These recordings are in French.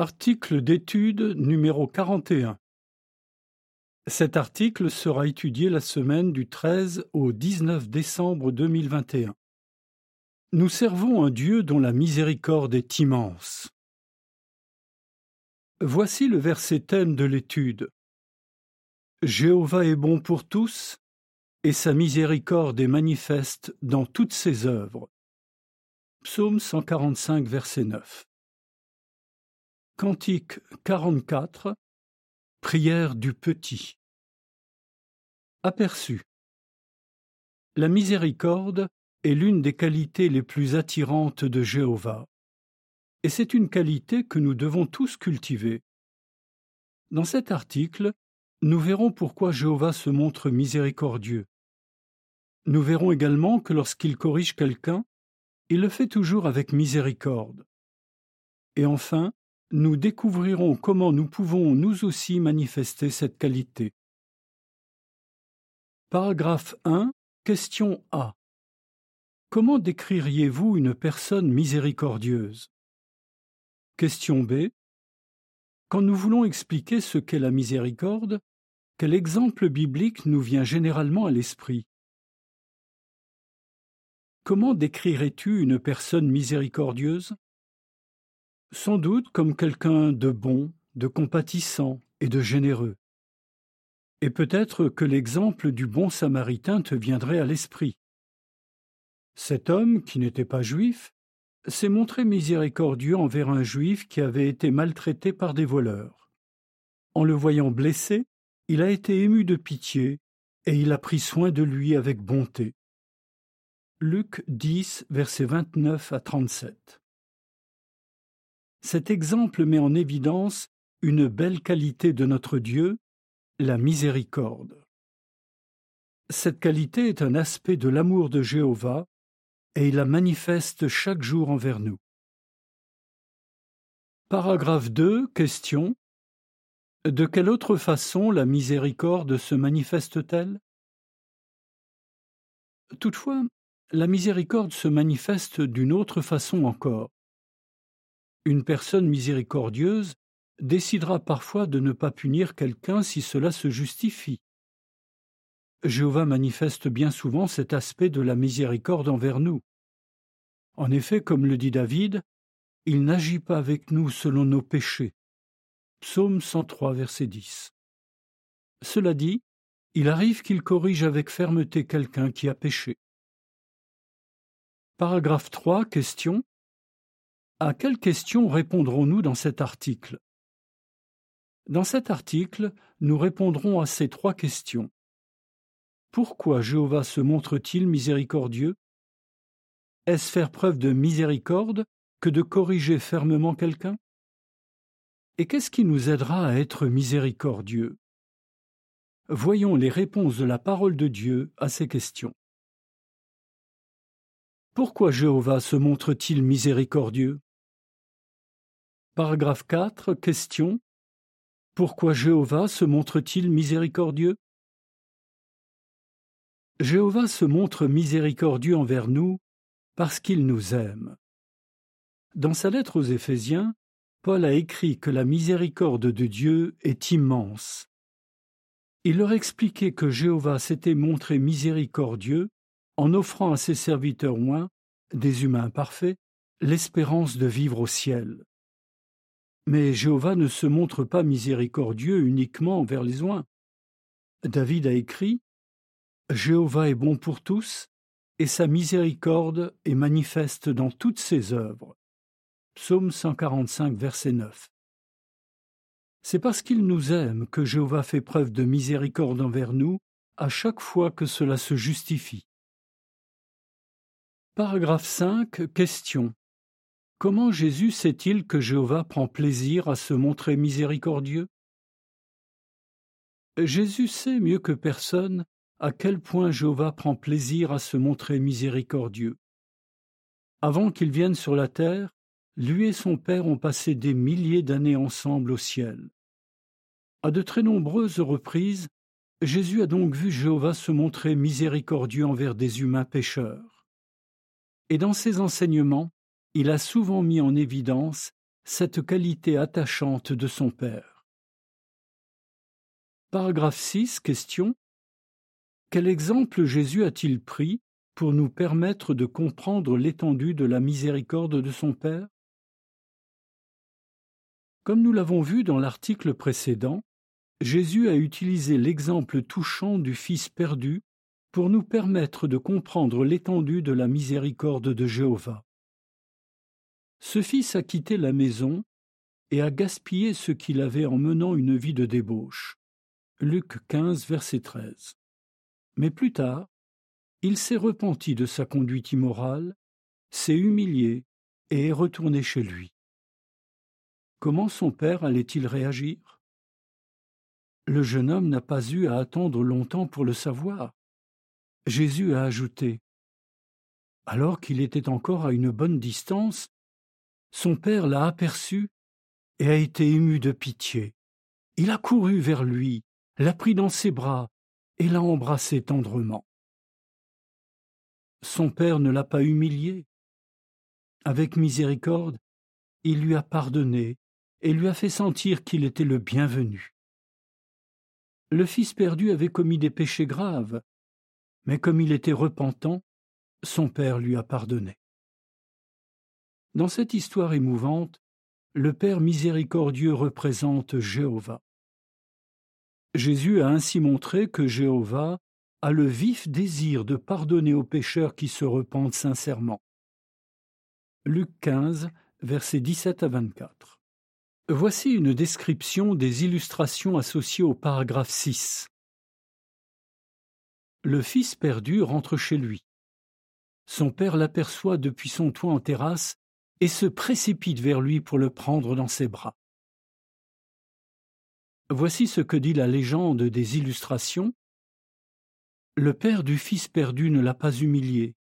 Article d'étude numéro 41. Cet article sera étudié la semaine du 13 au 19 décembre 2021. Nous servons un Dieu dont la miséricorde est immense. Voici le verset thème de l'étude. Jéhovah est bon pour tous, et sa miséricorde est manifeste dans toutes ses œuvres. Psaume 145, verset 9. Cantique 44 Prière du petit Aperçu La miséricorde est l'une des qualités les plus attirantes de Jéhovah, et c'est une qualité que nous devons tous cultiver. Dans cet article, nous verrons pourquoi Jéhovah se montre miséricordieux. Nous verrons également que lorsqu'il corrige quelqu'un, il le fait toujours avec miséricorde. Et enfin, nous découvrirons comment nous pouvons nous aussi manifester cette qualité. Paragraphe 1. Question A. Comment décririez-vous une personne miséricordieuse? Question B. Quand nous voulons expliquer ce qu'est la miséricorde, quel exemple biblique nous vient généralement à l'esprit? Comment décrirais-tu une personne miséricordieuse? Sans doute comme quelqu'un de bon, de compatissant et de généreux. Et peut-être que l'exemple du bon samaritain te viendrait à l'esprit. Cet homme, qui n'était pas juif, s'est montré miséricordieux envers un juif qui avait été maltraité par des voleurs. En le voyant blessé, il a été ému de pitié, et il a pris soin de lui avec bonté. Luc 10, versets 29 à 37. Cet exemple met en évidence une belle qualité de notre Dieu, la miséricorde. Cette qualité est un aspect de l'amour de Jéhovah, et il la manifeste chaque jour envers nous. Paragraphe 2. Question. De quelle autre façon la miséricorde se manifeste-t-elle? Toutefois, la miséricorde se manifeste d'une autre façon encore. Une personne miséricordieuse décidera parfois de ne pas punir quelqu'un si cela se justifie. Jéhovah manifeste bien souvent cet aspect de la miséricorde envers nous. En effet, comme le dit David, il n'agit pas avec nous selon nos péchés. Psaume 103, verset 10. Cela dit, il arrive qu'il corrige avec fermeté quelqu'un qui a péché. Paragraphe 3, question. À quelles questions répondrons-nous dans cet article? Dans cet article, nous répondrons à ces trois questions. Pourquoi Jéhovah se montre-t-il miséricordieux? Est-ce faire preuve de miséricorde que de corriger fermement quelqu'un? Et qu'est-ce qui nous aidera à être miséricordieux? Voyons les réponses de la parole de Dieu à ces questions. Pourquoi Jéhovah se montre-t-il miséricordieux? Paragraphe 4. Question. Pourquoi Jéhovah se montre-t-il miséricordieux? Jéhovah se montre miséricordieux envers nous parce qu'il nous aime. Dans sa lettre aux Éphésiens, Paul a écrit que la miséricorde de Dieu est immense. Il leur expliquait que Jéhovah s'était montré miséricordieux en offrant à ses serviteurs moins, des humains parfaits, l'espérance de vivre au ciel. Mais Jéhovah ne se montre pas miséricordieux uniquement envers les oins. David a écrit Jéhovah est bon pour tous, et sa miséricorde est manifeste dans toutes ses œuvres. Psaume 145, verset 9. C'est parce qu'il nous aime que Jéhovah fait preuve de miséricorde envers nous à chaque fois que cela se justifie. Paragraphe 5. Question. Comment Jésus sait-il que Jéhovah prend plaisir à se montrer miséricordieux? Jésus sait mieux que personne à quel point Jéhovah prend plaisir à se montrer miséricordieux. Avant qu'il vienne sur la terre, lui et son Père ont passé des milliers d'années ensemble au ciel. À de très nombreuses reprises, Jésus a donc vu Jéhovah se montrer miséricordieux envers des humains pécheurs. Et dans ses enseignements, il a souvent mis en évidence cette qualité attachante de son Père. Paragraphe 6. Question. Quel exemple Jésus a-t-il pris pour nous permettre de comprendre l'étendue de la miséricorde de son Père? Comme nous l'avons vu dans l'article précédent, Jésus a utilisé l'exemple touchant du Fils perdu pour nous permettre de comprendre l'étendue de la miséricorde de Jéhovah. Ce fils a quitté la maison et a gaspillé ce qu'il avait en menant une vie de débauche. Luc 15, verset 13. Mais plus tard, il s'est repenti de sa conduite immorale, s'est humilié et est retourné chez lui. Comment son père allait-il réagir? Le jeune homme n'a pas eu à attendre longtemps pour le savoir. Jésus a ajouté Alors qu'il était encore à une bonne distance, son père l'a aperçu et a été ému de pitié. Il a couru vers lui, l'a pris dans ses bras et l'a embrassé tendrement. Son père ne l'a pas humilié. Avec miséricorde, il lui a pardonné et lui a fait sentir qu'il était le bienvenu. Le fils perdu avait commis des péchés graves, mais comme il était repentant, son père lui a pardonné. Dans cette histoire émouvante, le Père miséricordieux représente Jéhovah. Jésus a ainsi montré que Jéhovah a le vif désir de pardonner aux pécheurs qui se repentent sincèrement. Luc 15, versets 17 à 24. Voici une description des illustrations associées au paragraphe 6. Le fils perdu rentre chez lui. Son père l'aperçoit depuis son toit en terrasse et se précipite vers lui pour le prendre dans ses bras. Voici ce que dit la légende des illustrations. Le père du fils perdu ne l'a pas humilié,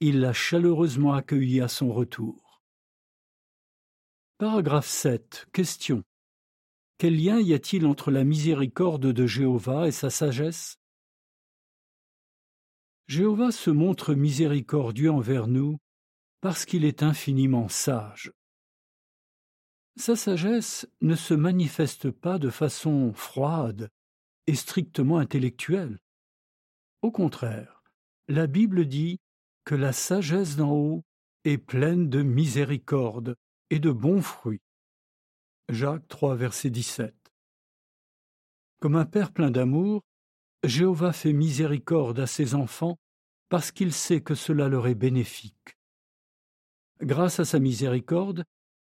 il l'a chaleureusement accueilli à son retour. Paragraphe 7. Question. Quel lien y a-t-il entre la miséricorde de Jéhovah et sa sagesse? Jéhovah se montre miséricordieux envers nous parce qu'il est infiniment sage. Sa sagesse ne se manifeste pas de façon froide et strictement intellectuelle. Au contraire, la Bible dit que la sagesse d'en haut est pleine de miséricorde et de bons fruits. Jacques 3, verset 17. Comme un père plein d'amour, Jéhovah fait miséricorde à ses enfants parce qu'il sait que cela leur est bénéfique. Grâce à sa miséricorde,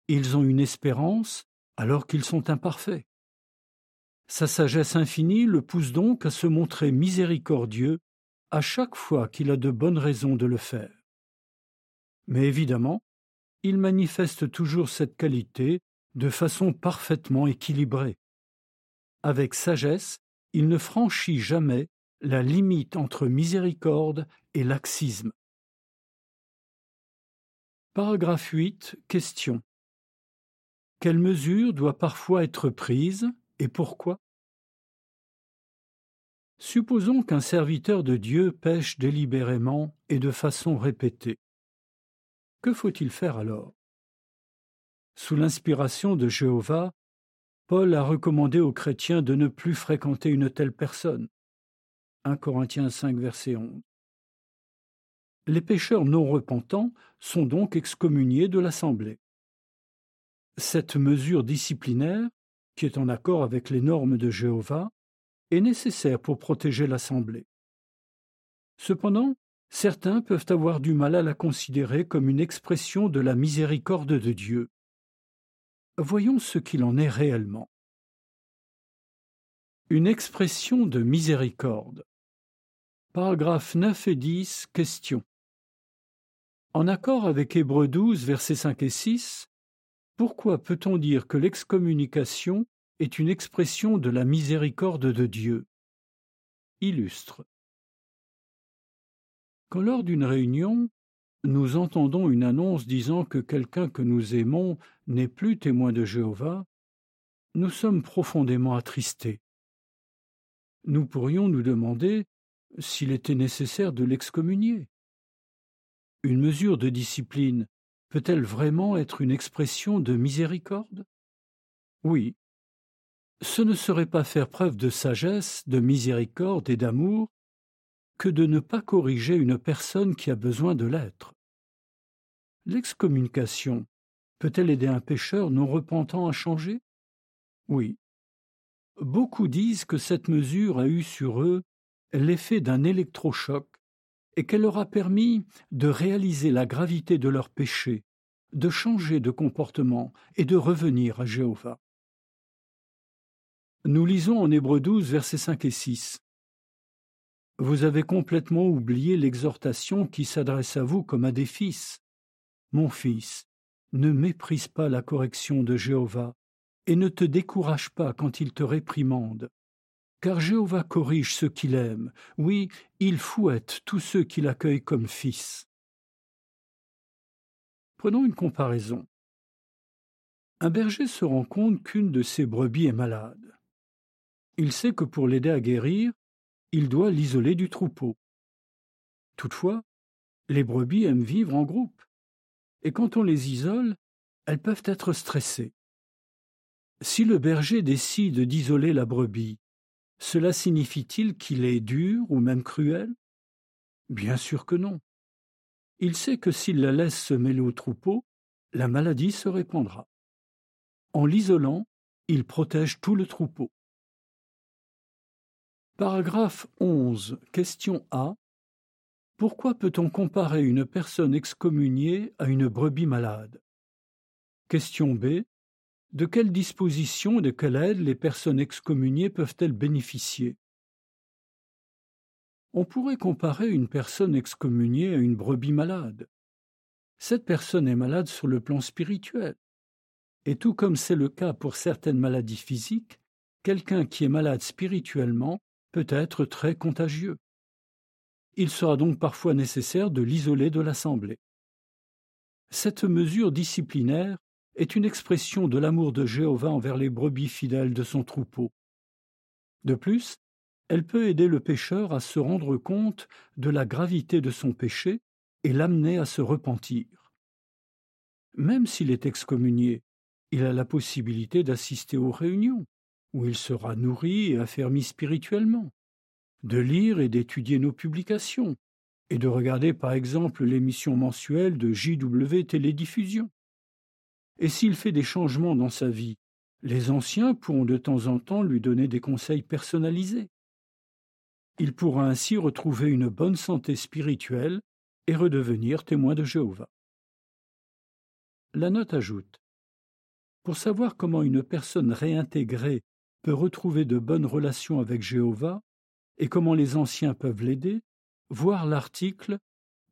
ils ont une espérance alors qu'ils sont imparfaits. Sa sagesse infinie le pousse donc à se montrer miséricordieux à chaque fois qu'il a de bonnes raisons de le faire. Mais évidemment, il manifeste toujours cette qualité de façon parfaitement équilibrée. Avec sagesse, il ne franchit jamais la limite entre miséricorde et laxisme. Paragraphe 8. Question. Quelle mesure doit parfois être prise et pourquoi? Supposons qu'un serviteur de Dieu pêche délibérément et de façon répétée. Que faut-il faire alors? Sous l'inspiration de Jéhovah, Paul a recommandé aux chrétiens de ne plus fréquenter une telle personne. 1 Corinthiens 5, verset 11. Les pécheurs non repentants sont donc excommuniés de l'Assemblée. Cette mesure disciplinaire, qui est en accord avec les normes de Jéhovah, est nécessaire pour protéger l'Assemblée. Cependant, certains peuvent avoir du mal à la considérer comme une expression de la miséricorde de Dieu. Voyons ce qu'il en est réellement. Une expression de miséricorde. Paragraphes 9 et 10. Question. En accord avec Hébreux 12, versets 5 et 6, pourquoi peut-on dire que l'excommunication est une expression de la miséricorde de Dieu? Illustre. Quand lors d'une réunion, nous entendons une annonce disant que quelqu'un que nous aimons n'est plus témoin de Jéhovah, nous sommes profondément attristés. Nous pourrions nous demander s'il était nécessaire de l'excommunier. Une mesure de discipline peut-elle vraiment être une expression de miséricorde? Oui. Ce ne serait pas faire preuve de sagesse, de miséricorde et d'amour que de ne pas corriger une personne qui a besoin de l'être. L'excommunication peut-elle aider un pécheur non repentant à changer? Oui. Beaucoup disent que cette mesure a eu sur eux l'effet d'un électrochoc et qu'elle leur a permis de réaliser la gravité de leur péché, de changer de comportement et de revenir à Jéhovah. Nous lisons en Hébreu 12, versets 5 et 6. Vous avez complètement oublié l'exhortation qui s'adresse à vous comme à des fils. Mon fils, ne méprise pas la correction de Jéhovah, et ne te décourage pas quand il te réprimande. Car Jéhovah corrige ceux qu'il aime, oui, il fouette tous ceux qui l'accueillent comme fils. Prenons une comparaison. Un berger se rend compte qu'une de ses brebis est malade. Il sait que pour l'aider à guérir, il doit l'isoler du troupeau. Toutefois, les brebis aiment vivre en groupe, et quand on les isole, elles peuvent être stressées. Si le berger décide d'isoler la brebis, cela signifie-t-il qu'il est dur ou même cruel? Bien sûr que non. Il sait que s'il la laisse se mêler au troupeau, la maladie se répandra. En l'isolant, il protège tout le troupeau. Paragraphe 11. Question A. Pourquoi peut-on comparer une personne excommuniée à une brebis malade? Question B. De quelles dispositions et de quelle aide les personnes excommuniées peuvent-elles bénéficier? On pourrait comparer une personne excommuniée à une brebis malade. Cette personne est malade sur le plan spirituel. Et tout comme c'est le cas pour certaines maladies physiques, quelqu'un qui est malade spirituellement peut être très contagieux. Il sera donc parfois nécessaire de l'isoler de l'Assemblée. Cette mesure disciplinaire est une expression de l'amour de Jéhovah envers les brebis fidèles de son troupeau. De plus, elle peut aider le pécheur à se rendre compte de la gravité de son péché et l'amener à se repentir. Même s'il est excommunié, il a la possibilité d'assister aux réunions, où il sera nourri et affermi spirituellement, de lire et d'étudier nos publications, et de regarder par exemple l'émission mensuelle de JW Télédiffusion. Et s'il fait des changements dans sa vie, les anciens pourront de temps en temps lui donner des conseils personnalisés. Il pourra ainsi retrouver une bonne santé spirituelle et redevenir témoin de Jéhovah. La note ajoute Pour savoir comment une personne réintégrée peut retrouver de bonnes relations avec Jéhovah et comment les anciens peuvent l'aider, voir l'article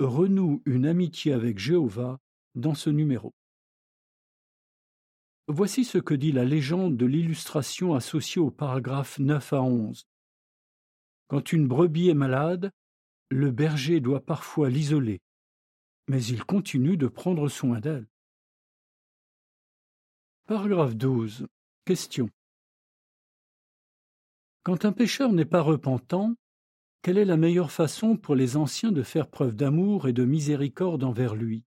Renoue une amitié avec Jéhovah dans ce numéro. Voici ce que dit la légende de l'illustration associée au paragraphe 9 à 11. Quand une brebis est malade, le berger doit parfois l'isoler, mais il continue de prendre soin d'elle. Paragraphe 12. Question. Quand un pécheur n'est pas repentant, quelle est la meilleure façon pour les anciens de faire preuve d'amour et de miséricorde envers lui?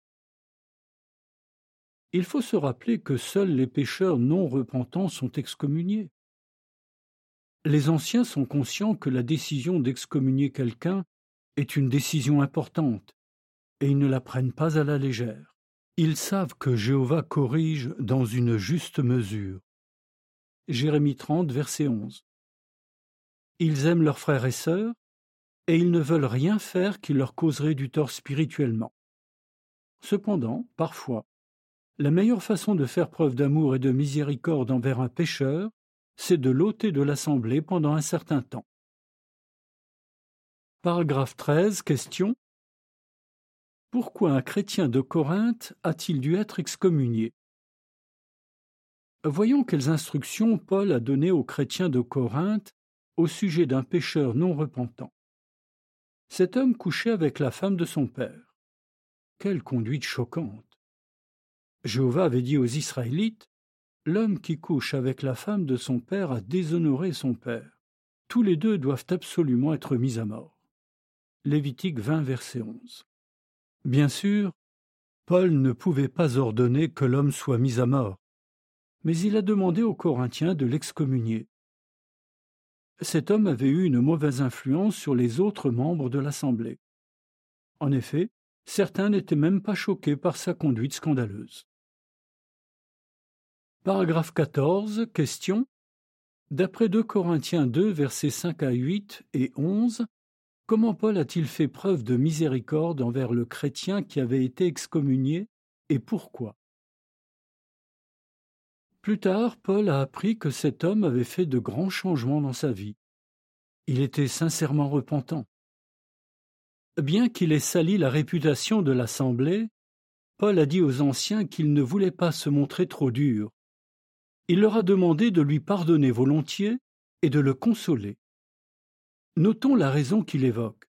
Il faut se rappeler que seuls les pécheurs non repentants sont excommuniés. Les anciens sont conscients que la décision d'excommunier quelqu'un est une décision importante, et ils ne la prennent pas à la légère. Ils savent que Jéhovah corrige dans une juste mesure. Jérémie 30, verset 11. Ils aiment leurs frères et sœurs, et ils ne veulent rien faire qui leur causerait du tort spirituellement. Cependant, parfois, la meilleure façon de faire preuve d'amour et de miséricorde envers un pécheur, c'est de l'ôter de l'assemblée pendant un certain temps. Paragraphe 13. Question. Pourquoi un chrétien de Corinthe a-t-il dû être excommunié? Voyons quelles instructions Paul a données aux chrétiens de Corinthe au sujet d'un pécheur non repentant. Cet homme couchait avec la femme de son père. Quelle conduite choquante. Jéhovah avait dit aux Israélites L'homme qui couche avec la femme de son père a déshonoré son père. Tous les deux doivent absolument être mis à mort. Lévitique 20, verset 11. Bien sûr, Paul ne pouvait pas ordonner que l'homme soit mis à mort, mais il a demandé aux Corinthiens de l'excommunier. Cet homme avait eu une mauvaise influence sur les autres membres de l'Assemblée. En effet, certains n'étaient même pas choqués par sa conduite scandaleuse. Paragraphe 14. Question. D'après 2 Corinthiens 2, versets 5 à 8 et 11, Comment Paul a-t-il fait preuve de miséricorde envers le chrétien qui avait été excommunié et pourquoi? Plus tard, Paul a appris que cet homme avait fait de grands changements dans sa vie. Il était sincèrement repentant. Bien qu'il ait sali la réputation de l'Assemblée, Paul a dit aux anciens qu'il ne voulait pas se montrer trop dur. Il leur a demandé de lui pardonner volontiers et de le consoler. Notons la raison qu'il évoque.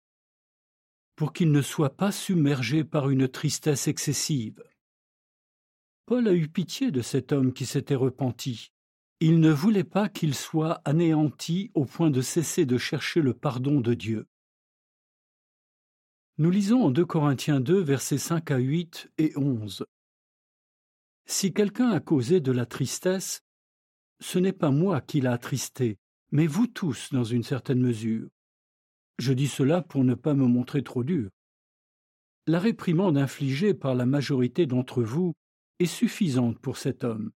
Pour qu'il ne soit pas submergé par une tristesse excessive. Paul a eu pitié de cet homme qui s'était repenti. Il ne voulait pas qu'il soit anéanti au point de cesser de chercher le pardon de Dieu. Nous lisons en 2 Corinthiens 2, versets 5 à 8 et 11. Si quelqu'un a causé de la tristesse, ce n'est pas moi qui l'a attristé, mais vous tous dans une certaine mesure. Je dis cela pour ne pas me montrer trop dur. La réprimande infligée par la majorité d'entre vous est suffisante pour cet homme.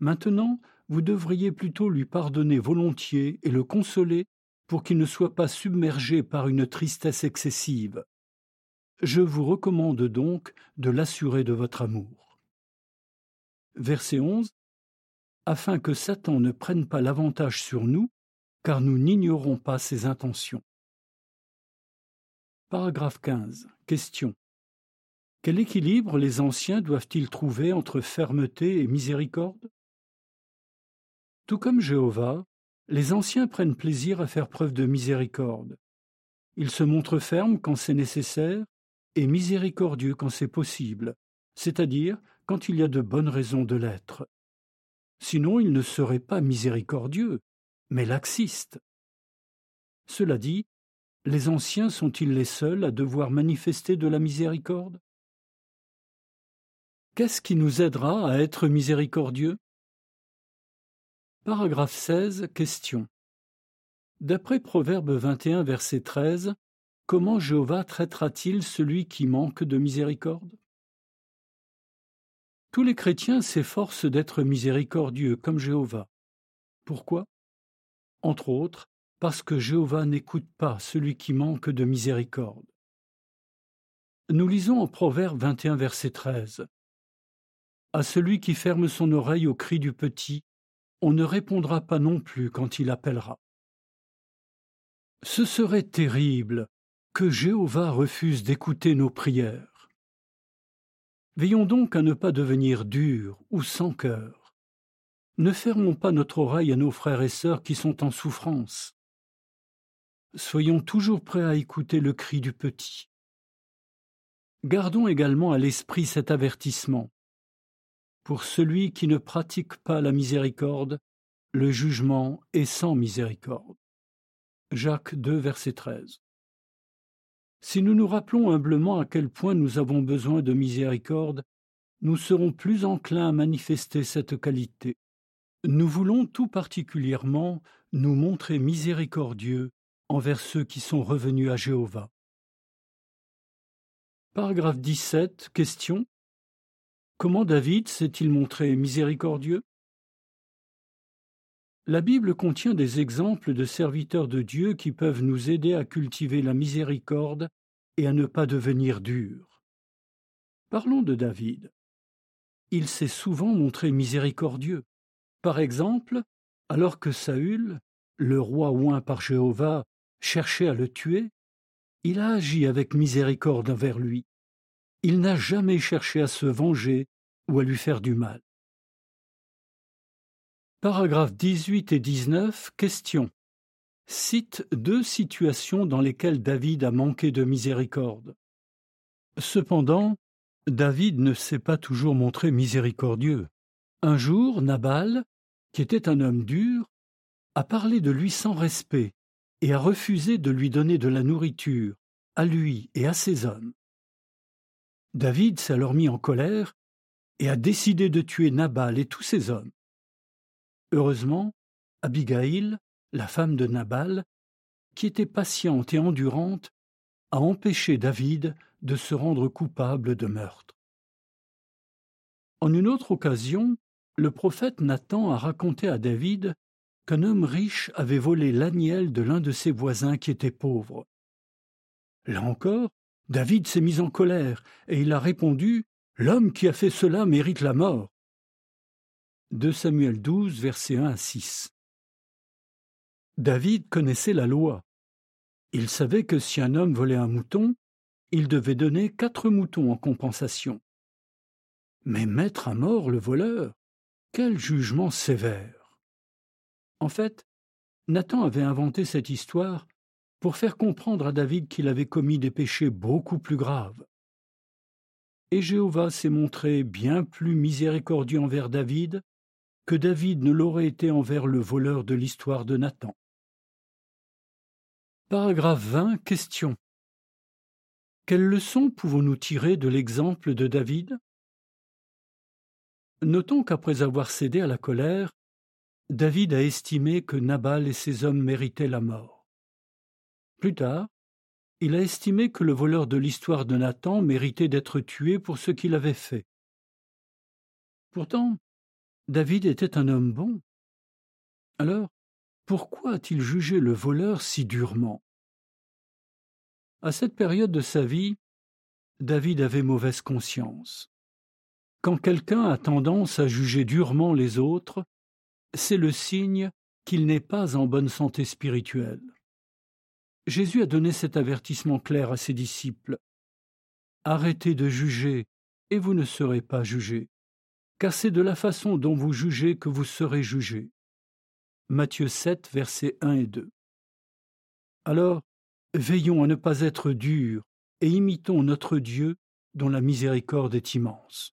Maintenant, vous devriez plutôt lui pardonner volontiers et le consoler pour qu'il ne soit pas submergé par une tristesse excessive. Je vous recommande donc de l'assurer de votre amour. Verset 11 Afin que Satan ne prenne pas l'avantage sur nous, car nous n'ignorons pas ses intentions. Paragraphe 15. Question. Quel équilibre les anciens doivent-ils trouver entre fermeté et miséricorde? Tout comme Jéhovah, les anciens prennent plaisir à faire preuve de miséricorde. Ils se montrent fermes quand c'est nécessaire et miséricordieux quand c'est possible, c'est-à-dire quand il y a de bonnes raisons de l'être. Sinon ils ne seraient pas miséricordieux, mais laxistes. Cela dit, les anciens sont-ils les seuls à devoir manifester de la miséricorde? Qu'est-ce qui nous aidera à être miséricordieux? Paragraphe 16. Question. D'après Proverbe 21, verset 13, comment Jéhovah traitera-t-il celui qui manque de miséricorde? Tous les chrétiens s'efforcent d'être miséricordieux comme Jéhovah. Pourquoi? Entre autres, parce que Jéhovah n'écoute pas celui qui manque de miséricorde. Nous lisons en Proverbe 21, verset 13. À celui qui ferme son oreille au cri du petit, on ne répondra pas non plus quand il appellera. Ce serait terrible que Jéhovah refuse d'écouter nos prières. Veillons donc à ne pas devenir durs ou sans cœur. Ne fermons pas notre oreille à nos frères et sœurs qui sont en souffrance. Soyons toujours prêts à écouter le cri du petit. Gardons également à l'esprit cet avertissement. Pour celui qui ne pratique pas la miséricorde, le jugement est sans miséricorde. Jacques 2, verset 13. Si nous nous rappelons humblement à quel point nous avons besoin de miséricorde, nous serons plus enclins à manifester cette qualité. Nous voulons tout particulièrement nous montrer miséricordieux envers ceux qui sont revenus à Jéhovah. Paragraphe 17. Question. Comment David s'est-il montré miséricordieux? La Bible contient des exemples de serviteurs de Dieu qui peuvent nous aider à cultiver la miséricorde et à ne pas devenir durs. Parlons de David. Il s'est souvent montré miséricordieux. Par exemple, alors que Saül, le roi oint par Jéhovah, cherchait à le tuer, il a agi avec miséricorde envers lui. Il n'a jamais cherché à se venger ou à lui faire du mal. Paragraphes 18 et 19. Question. Cite deux situations dans lesquelles David a manqué de miséricorde. Cependant, David ne s'est pas toujours montré miséricordieux. Un jour, Nabal, qui était un homme dur, a parlé de lui sans respect et a refusé de lui donner de la nourriture, à lui et à ses hommes. David s'est alors mis en colère et a décidé de tuer Nabal et tous ses hommes. Heureusement, Abigail, la femme de Nabal, qui était patiente et endurante, a empêché David de se rendre coupable de meurtre. En une autre occasion, le prophète Nathan a raconté à David qu'un homme riche avait volé l'agnel de l'un de ses voisins qui était pauvre. Là encore, David s'est mis en colère, et il a répondu L'homme qui a fait cela mérite la mort. 2 Samuel 12, versets 1 à 6. David connaissait la loi. Il savait que si un homme volait un mouton, il devait donner quatre moutons en compensation. Mais mettre à mort le voleur, quel jugement sévère. En fait, Nathan avait inventé cette histoire pour faire comprendre à David qu'il avait commis des péchés beaucoup plus graves. Et Jéhovah s'est montré bien plus miséricordieux envers David que David ne l'aurait été envers le voleur de l'histoire de Nathan. Paragraphe 20. Question. Quelles leçons pouvons-nous tirer de l'exemple de David? Notons qu'après avoir cédé à la colère, David a estimé que Nabal et ses hommes méritaient la mort. Plus tard, il a estimé que le voleur de l'histoire de Nathan méritait d'être tué pour ce qu'il avait fait. Pourtant, David était un homme bon. Alors, pourquoi a-t-il jugé le voleur si durement? À cette période de sa vie, David avait mauvaise conscience. Quand quelqu'un a tendance à juger durement les autres, c'est le signe qu'il n'est pas en bonne santé spirituelle. Jésus a donné cet avertissement clair à ses disciples. Arrêtez de juger, et vous ne serez pas jugés, car c'est de la façon dont vous jugez que vous serez jugés. Matthieu 7, versets 1 et 2. Alors, veillons à ne pas être durs et imitons notre Dieu dont la miséricorde est immense.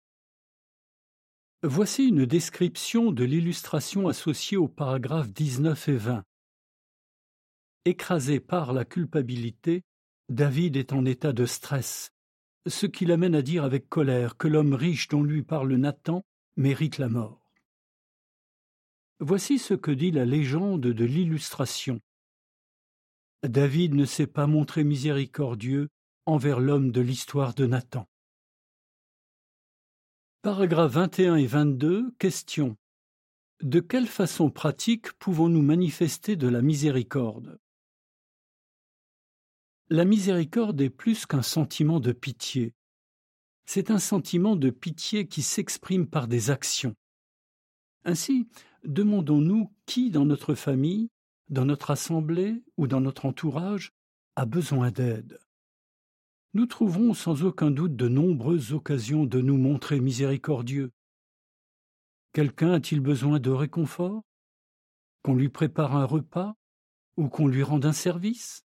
Voici une description de l'illustration associée aux paragraphes 19 et 20. Écrasé par la culpabilité, David est en état de stress, ce qui l'amène à dire avec colère que l'homme riche dont lui parle Nathan mérite la mort. Voici ce que dit la légende de l'illustration. David ne s'est pas montré miséricordieux envers l'homme de l'histoire de Nathan. Paragraphes 21 et 22, question. De quelle façon pratique pouvons-nous manifester de la miséricorde? La miséricorde est plus qu'un sentiment de pitié. C'est un sentiment de pitié qui s'exprime par des actions. Ainsi, demandons-nous qui dans notre famille, dans notre assemblée ou dans notre entourage a besoin d'aide. Nous trouverons sans aucun doute de nombreuses occasions de nous montrer miséricordieux. Quelqu'un a-t-il besoin de réconfort? Qu'on lui prépare un repas Ou qu'on lui rende un service?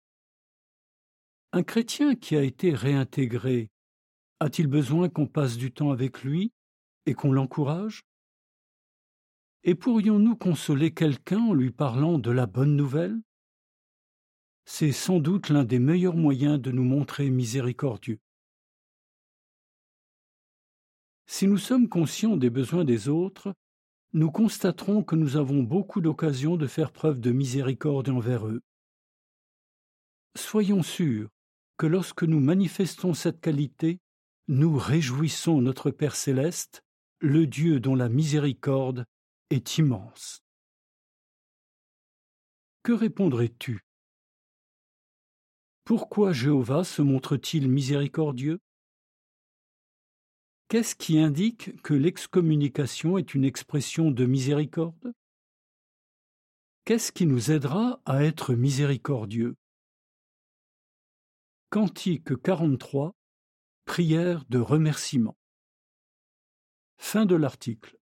Un chrétien qui a été réintégré a-t-il besoin qu'on passe du temps avec lui et qu'on l'encourage? Et pourrions-nous consoler quelqu'un en lui parlant de la bonne nouvelle? C'est sans doute l'un des meilleurs moyens de nous montrer miséricordieux. Si nous sommes conscients des besoins des autres, nous constaterons que nous avons beaucoup d'occasions de faire preuve de miséricorde envers eux. Soyons sûrs que lorsque nous manifestons cette qualité, nous réjouissons notre Père céleste, le Dieu dont la miséricorde est immense. Que répondrais-tu? Pourquoi Jéhovah se montre-t-il miséricordieux? Qu'est-ce qui indique que l'excommunication est une expression de miséricorde? Qu'est-ce qui nous aidera à être miséricordieux? Cantique 43 Prière de remerciement. Fin de l'article.